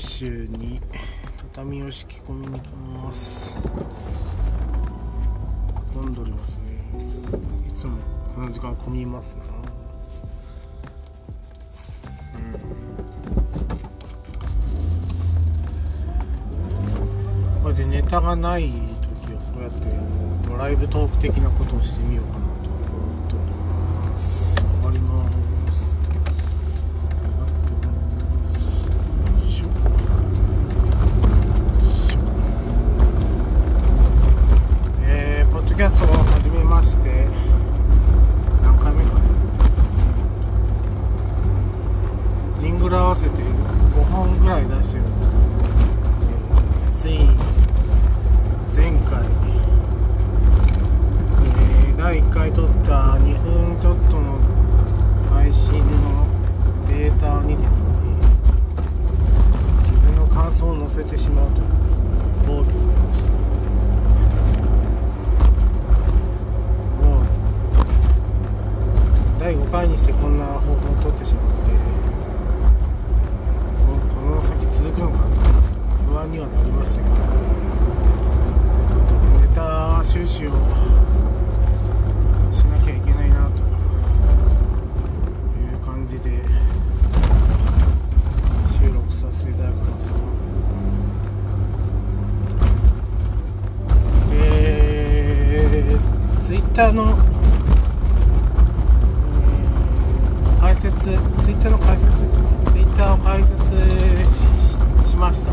北九州に畳を敷き込みに行きます。混んでおりますね。いつもこの時間混みますなこれでネタがない時はこうやってドライブトーク的なことをしてみようかなと思っております上がります上がってますよいしょよいしょえー、ポッドキャストを始めまして何回目かなジングル合わせて5本ぐらい出してるんですけど、えーついに前回、えー第1回撮った2分ちょっとの配信のデータにですね自分の感想を載せてしまうというですね暴挙がありましたもう第5回にしてこんな方法を取ってしまってここの先続くのかな不安にはなりましたけどネタ収集をしなきゃいけないなという感じで収録させていただきましたえー、ツイッターの、えー解説ツイッターの解説ですね。ツイッターを解説しました。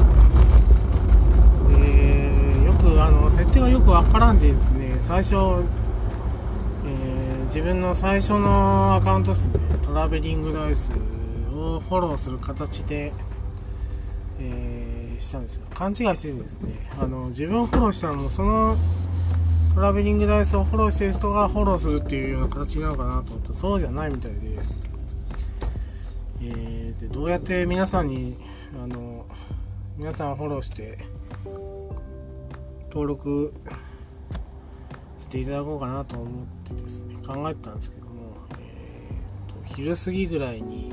でよくあの設定がよくわからんでですね最初、えー自分の最初のアカウントですね。トラベリングダイスをフォローする形で、えーしたんですよ。勘違いしててですねあの自分をフォローしたらもうそのトラベリングダイスをフォローしてる人がフォローするっていうような形なのかなと思ったそうじゃないみたいで,、えーでどうやって皆さんにあの皆さんフォローして登録していただこうかなと思ってですね考えてたんですけども、えーと昼過ぎぐらいに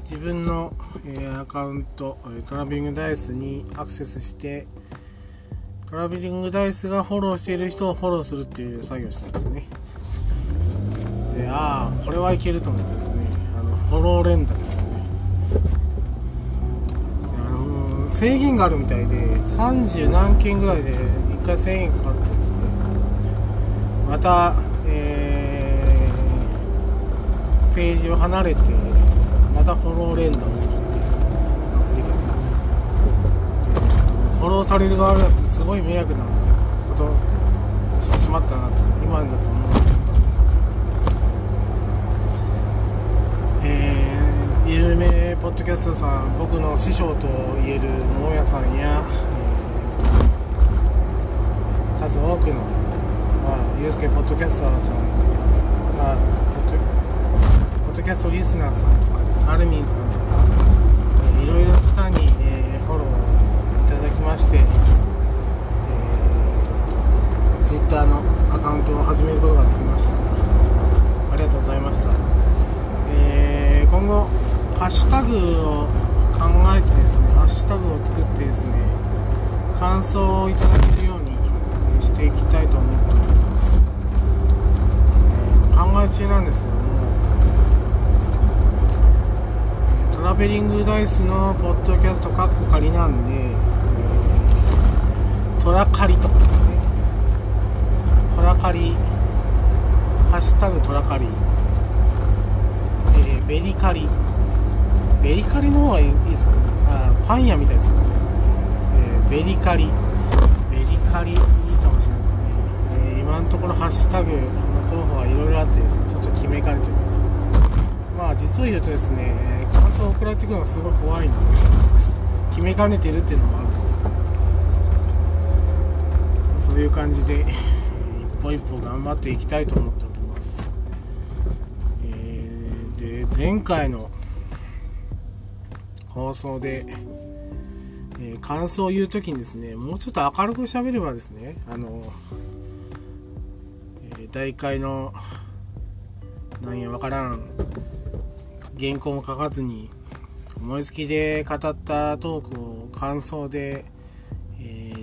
自分の、えーアカウントえトラベリングダイスにアクセスしてトラベリングダイスがフォローしている人をフォローするっていう作業をしたんですね。でああこれはいけると思ってですね。あのフォロー連打ですよね。あのー制限があるみたいで30何件ぐらいで1回1000円かかってですね。また、えーページを離れてまたフォロー連打をするっていうのができるんですフォローされる側がすごい迷惑なことをしてしまったなと今だと思うんですけどえー有名ポッドキャスターさん僕の師匠と言える桃屋さんや、えー数多くの、まあ、ユースケポッドキャスターさんとか、まあ、ポッドポッドキャストリスナーさんとかですアルミンさんとか、えーいろいろな方に、えーフォローいただきまして、えー、Twitter のアカウントを始めることができました。ありがとうございました。えー今後ハッシュタグを考えてですねハッシュタグを作ってですね感想をいただけるようにしていきたいと思っております、えー考え中なんですけどもトラベリングダイスのポッドキャストカッコ仮なんで、トラカリとかですね。トラカリ。ハッシュタグトラカリ。えーベリカリ。ベリカリの方がいいですかね。あパン屋みたいですよね、えーベリカリ。ベリカリいいかもしれないですね、えー今のところハッシュタグの候補はいろいろあってですねちょっと決めかねております。まあ実を言うとですね感想を送られてくるのがすごい怖いので決めかねてるっていうのもあるんですよそういう感じで、えー一歩一歩頑張っていきたいと思っております、えーで前回の放送で、えー感想を言うときにですねもうちょっと明るく喋ればですねあの、えー第1回のなんやわからん原稿も書かずに思いつきで語ったトークを感想で、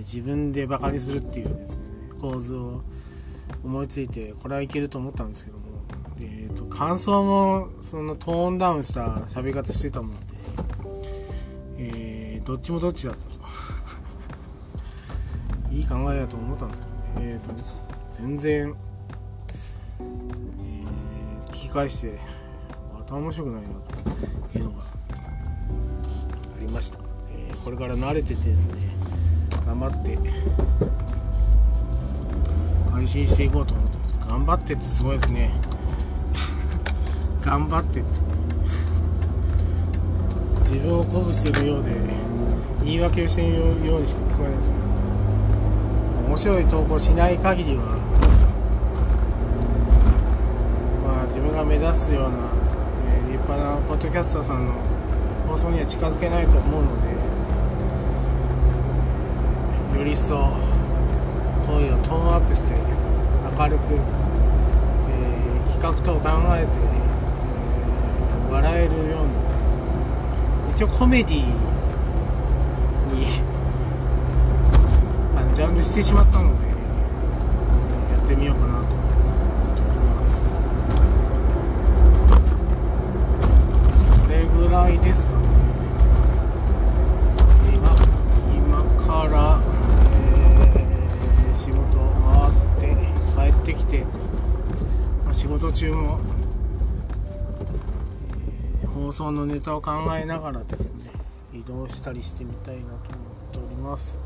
自分でバカにするっていうですね構図を思いついてこれはいけると思ったんですけども、えーと、感想もそのトーンダウンした喋り方してたもんで、えー、どっちもどっちだったといい考えだと思ったんですけど、えーと、全然、えー、聞き返してまた面白くないなというのがありました、えー、これから慣れててですね。頑張って配信していこうと思って頑張ってってすごいですね。頑張ってって。自分を鼓舞してるようで言い訳をしているようにしか聞こえないです。けど面白い投稿しない限りはまあ自分が目指すような、えー、立派なポッドキャスターさんの放送には近づけないと思うのでより一層声をトーンアップして明るく、えー、企画等を考えて、えー、笑えるような一応コメディに ジャンルしてしまったので、やってみようかなと思っております。これぐらいですかね今今から、えー、仕事回って帰ってきて、まあ、仕事中も、えー、放送のネタを考えながらですね移動したりしてみたいなと思っております。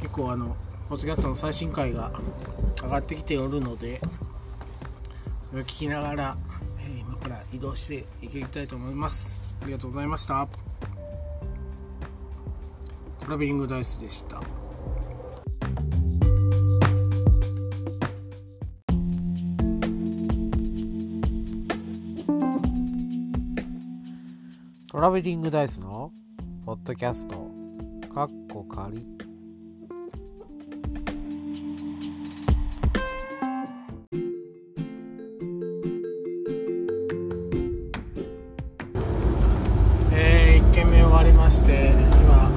結構あのポッドキャストの最新回が上がってきておるのでそれを聞きながら、え、今から移動していきたいと思います。ありがとうございました。トラベリングダイスでした。トラベリングダイスのポッドキャスト。かっこ仮。まして今、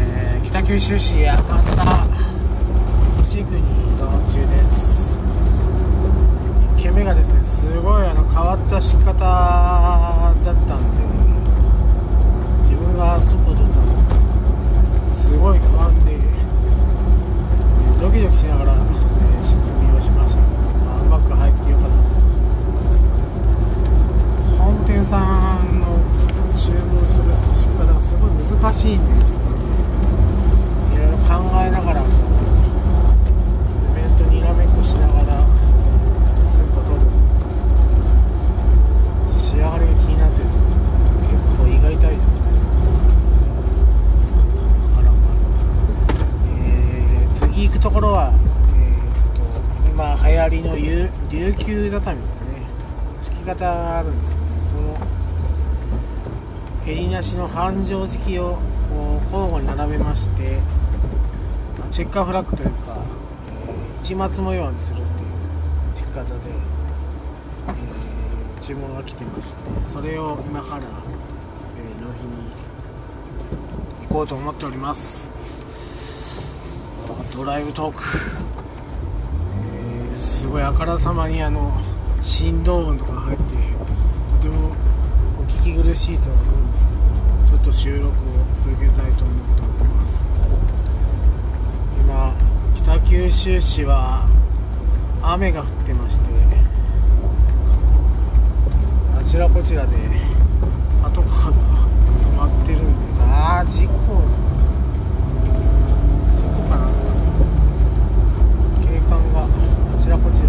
えー、北九州市八幡西区に移動中です1軒目がですねすごいあの変わった仕方だったんで自分が外を撮ったんですけどすごい不安でドキドキしながら、えー、仕組みをしました、まあ、うまく入ってよかったと思います本店さんの注文する仕方がすごい難しいんですねいろいろ考えながらこう図面とにらめっこしながらスープを取る仕上がりが気になってですね結構胃が痛い状態あらまあります、えー、次行くところは、えーと、と今流行りの琉球畳ですかね敷き方があるんですけどそのへりなしの繁盛時期を交互に並べましてチェッカフラッグというか、え、市松模様にするっていう仕方で、えー、注文が来てましてそれを今から、えー、納品に行こうと思っております。ドライブトーク、えー、すごいあからさまにあの振動音とか入ってとてもお聞き苦しいとは思うんですけどちょっと収録を続けたいと思っております。北九州市は雨が降ってましてあちらこちらでパトカーが止まってるんでああ事故。事故かな。警官があちらこちら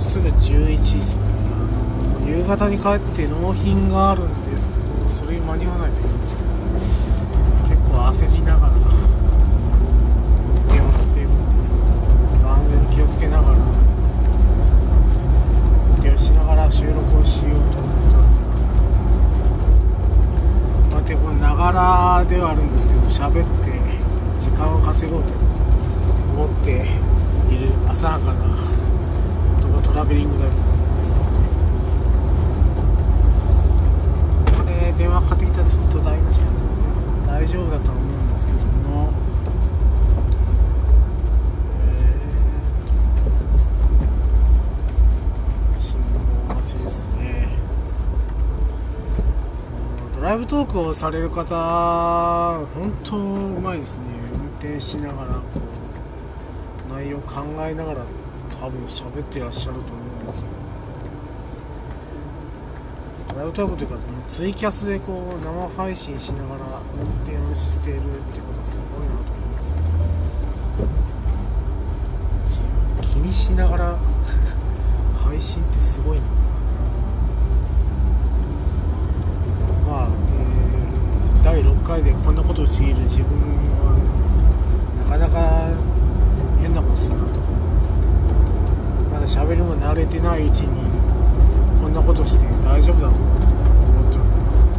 す。ぐ11時。夕方に帰って納品があるんですけどそれに間に合わないといけないんですけど結構焦りながら運転をしているんですけどちょっと安全に気をつけながら運転をしながら収録をしようと思っておりますこうやってこれながらではあるんですけど喋って時間を稼ごうと思っている浅はかな男トラベリングダイスこれ電話かかってきたらずっと大事な大丈夫だとは思うんですけどもえー信号待ちですねドライブトークをされる方本当うまいですね。運転しながらこう内容考えながら多分喋ってらっしゃると思う。んですライブトークというかツイキャスでこう生配信しながら運転をしているってことはすごいなと思います気にしながら 配信ってすごいな。まあ、えー第6回でこんなことをしている自分はなかなか変なことするなと。だ喋るも慣れてないうちにこんなことして大丈夫だろうと思っております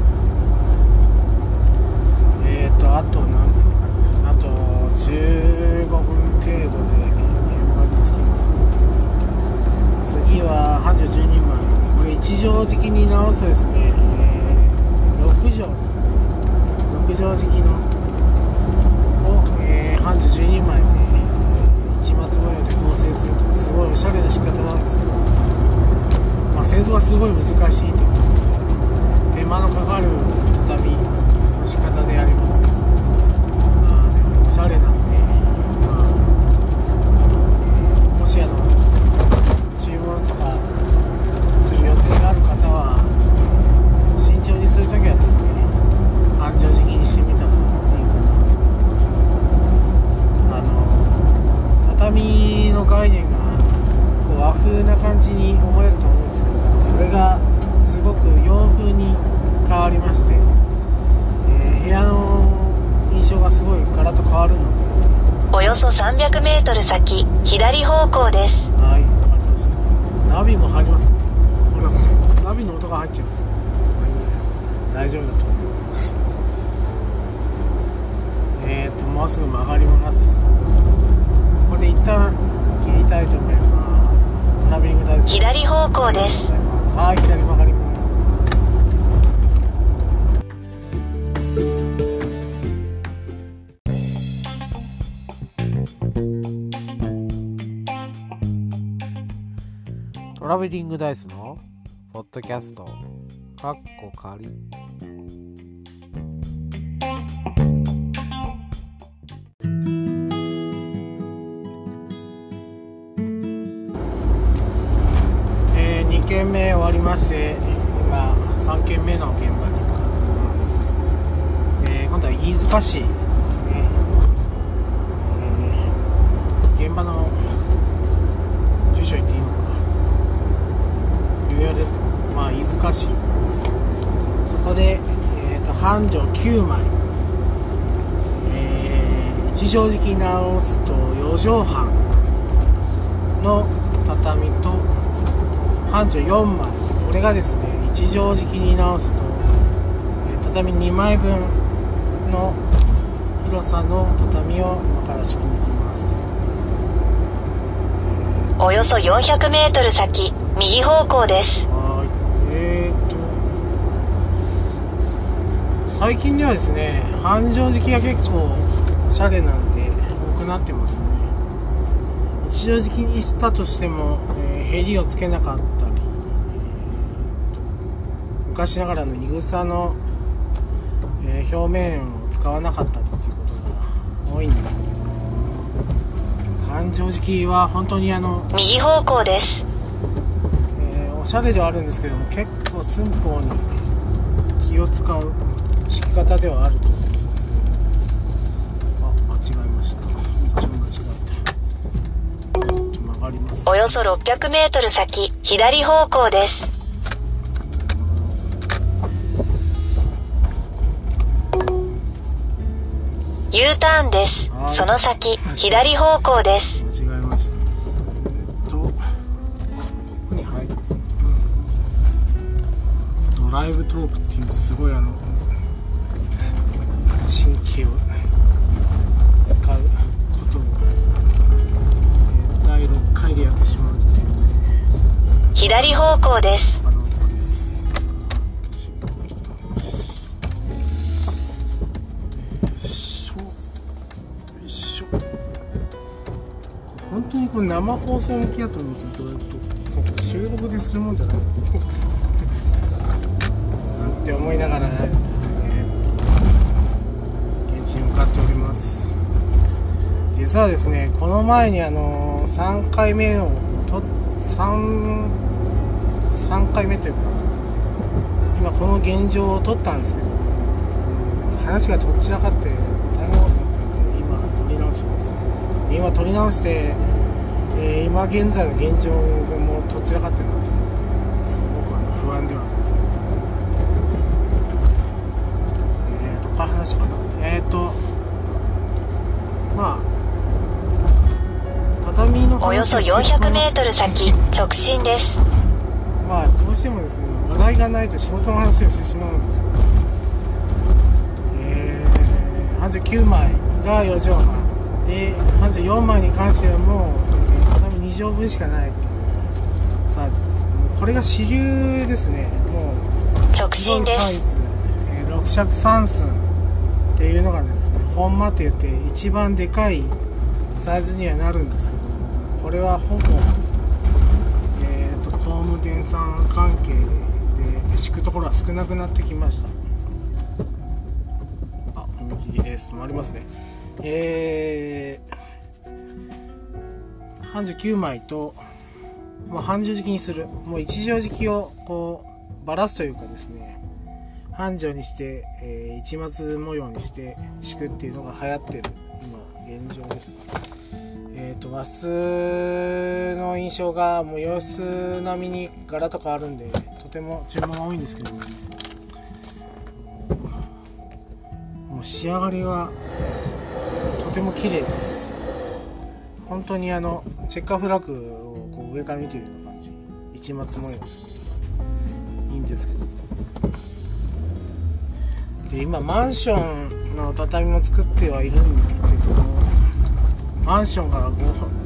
えっ、ー、とあと何分かなあと15分程度で現場に着きます次は繁盛10人前これ一乗敷きに直すとですね、えー、6畳ですね6畳敷きのを、えー、繁盛10人前で、えー、市松模様で構成するとすごいおしゃれな仕方なんですけど、まあ、製造はすごい難しいということで手間のかかる畳の仕方でありますまあでもおしゃれなんで、まあえーもしあの注文とかする予定がある方は慎重にするときはですね安定時期にしてみたらいいかなと思いますあの畳の概念がこう和風な感じに思えると思うんですけどそれがすごく洋風に変わりまして、えー部屋の印象がすごいガラッと変わるの？でおよそ300メートル先、左方向です。はい、わかりました。ナビも入りますね。これナビの音が入っちゃいますね。まあい大丈夫だと思います。えーと、もうすぐ曲がります。ここで一旦切りたいと思います。トラベリング大好き。左方向です。はい、左曲がりラベリングダイスのポッドキャスト、かっこ仮。えー、2軒目終わりまして、今、3軒目の現場に向かっています。えー、今度は飯塚市ですね。えー、現場の住所言っていいのか微妙ですけど、まあ、飯塚市ですそこで、えー、と繁盛9枚、えー、一畳敷き直すと4畳半の畳と繁盛4枚。これがですね一畳敷きに直すと、えー畳2枚分の広さの畳を今から敷きに。行きますおよそ400メートル先、右方向です。えー、と。最近ではですね繁盛敷きが結構おしゃれなんで多くなってますね。一畳敷にしたとしても、えー、へりをつけなかったり、えー昔ながらのいぐさの、えー表面を使わなかったりっていうことが多いんですけど繁盛敷きは本当にあの右方向です。えーおしゃれではあるんですけども結構寸法に気を使う敷き方ではあると思いますね。あ間違えました。道を間違えたちょっと曲がります。およそ600メートル先、左方向です。U ターンです。その先、左方向です。違えまし。えっと、ここに入。ドライブトークっていうすごいあの、神経を使うことを、第6回でやってしまうっていう。左方向です。これ生放送向きだと思うんですよ、どうやって。収録でするもんじゃない。なんて思いながら、えー現地に向かっております。実はですね、この前にあの3回目をと3 3回目というか今この現状を取ったんですけど話がどっちらかって大変なことになったので今取り直します今取り直して、えー今現在の現状もどちらかっていうのはすごくあの不安ではあるんですけどえーとこから話かなえーとまあ畳のおよそしてしま400いましたメートル先、直進です。まあどうしてもですね話題がないと仕事の話をしてしまうんですよ。えー、39枚が4畳半。で34枚に関してはもう、2畳分しかないサイズですこれが主流ですね。もう直進でサイす。ズ、えー6尺3寸っていうのがですね本間って言って一番でかいサイズにはなるんですけどこれはほぼえー、と工務店さん関係で敷くところは少なくなってきました。あ踏切です止まりますね。えー、39枚と、まあ、半畳敷きにする。もう一畳敷きをこうバラすというかですね半畳にして、えー一末模様にして敷くっていうのが流行ってる今現状です。えー、と和室の印象がもう洋室並みに柄とかあるんでとても注文が多いんですけどももう仕上がりがとても綺麗です。本当にあのチェッカーフラッグをこう上から見てるような感じ。一末模様いいんですけど。で今マンションの畳も作ってはいるんですけどマンションから 5,、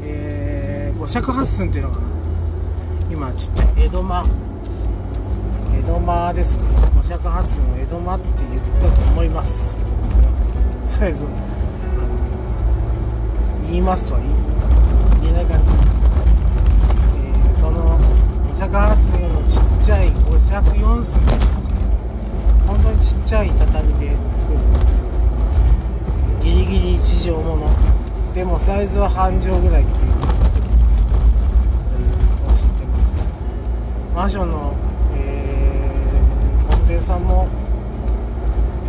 えー、5尺8寸っていうのが今ちっちゃい江戸間。江戸間ですね。5尺8寸を江戸間って言ったと思います。すいません。サイズをあの言いますとは言い言えない感じ、えーその5尺8寸のちっちゃい5尺4寸ですね本当にちっちゃい畳で作るんです。ギリギリ1畳ものでもサイズは半畳ぐらいっていうのを知ってます。マンションの、えー、工務店さんも、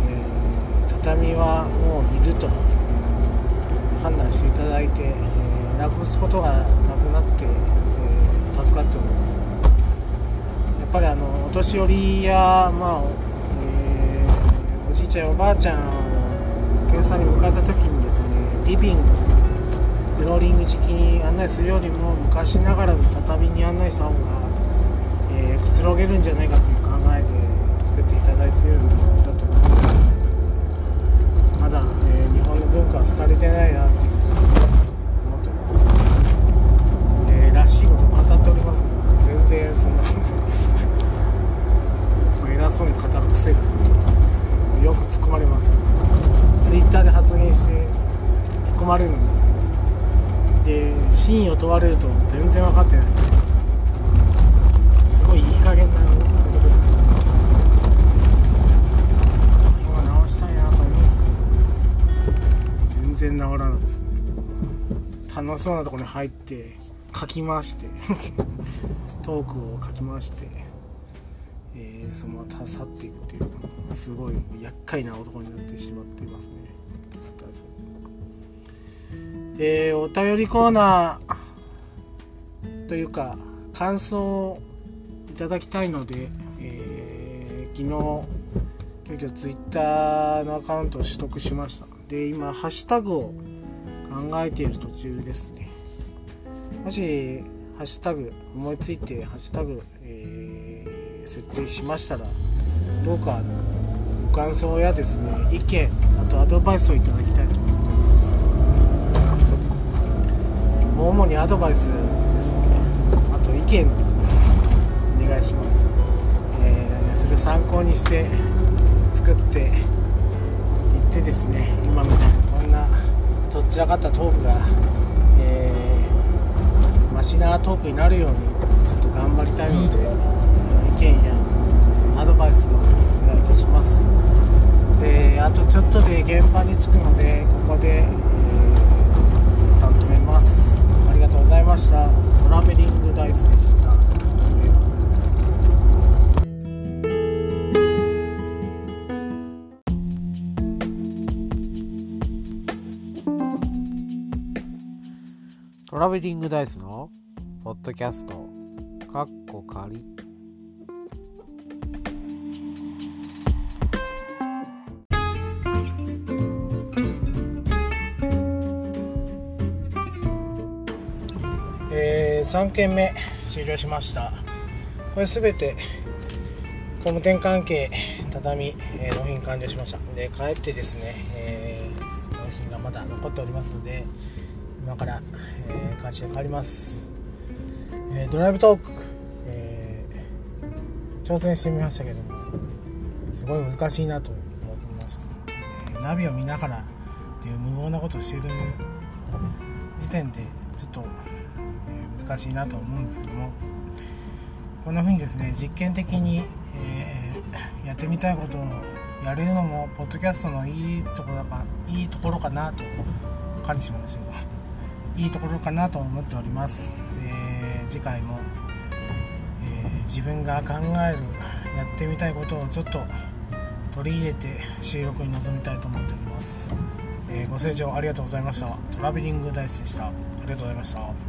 えー畳はもういると判断していただいて、なくすことがなくなって、えー助かっております。やっぱりあのお年寄りや、まあえーおじいちゃんおばあちゃんをお客さんに迎えた時にですねリビングフローリング敷きに案内するよりも昔ながらの畳に案内した方が、えーくつろげるんじゃないかという考えで作っていただいているんだと思います。まだ、えー日本の文化は廃れてないなっていう、らしいこと語っております。全然そんな。偉そうに語る癖が。よく突っ込まれます。ツイッターで発言して突っ込まれるんでで真意を問われると全然分かってない。すごいいい加減な今直したいなと思うんですけど。全然直らないです。ね楽しそうなところに入ってかき回して トークをかき回して、えーそのまま去っていくっていうすごい厄介な男になってしまっていますね。ツイッター上でお便りコーナーというか感想をいただきたいので、えー昨日急遽ツイッターのアカウントを取得しました。で今ハッシュタグを考えている途中ですね。もしハッシュタグ思いついてハッシュタグ、えー設定しましたらどうかあのご感想やですね意見あとアドバイスをいただきたいと思っております。主にアドバイスですね。あと意見お願いします、えーそれを参考にして作っていってですね今みたいなこんなとっちらかったトークが、マシなトークになるようにちょっと頑張りたいので意見やアドバイスをお願いいたします。であとちょっとで現場に着くのでここで、えー、一旦止めます。ありがとうございました。トラベリングダイスでした。トラベリングダイスの？ッドキャスト。かっこ仮。えー、3件目終了しました。これすべて工務店関係畳、えー納品完了しました。で帰ってですね、えー納品がまだ残っておりますので今から、えー、会社に帰ります、えードライブトーク、えー挑戦してみましたけどもすごい難しいなと思ってました、えーナビを見ながらっていう無謀なことをしている時点でちょっと、え難しいなと思うんですけどもこんな風にですね実験的に、えやってみたいことをやれるのもポッドキャストのいいところだかいいところかなと感じしましたけどいいところかなと思っております、次回も、えー自分が考えるやってみたいことをちょっと取り入れて収録に臨みたいと思っております、えーご清聴ありがとうございました。トラベリングダイスでした。ありがとうございました。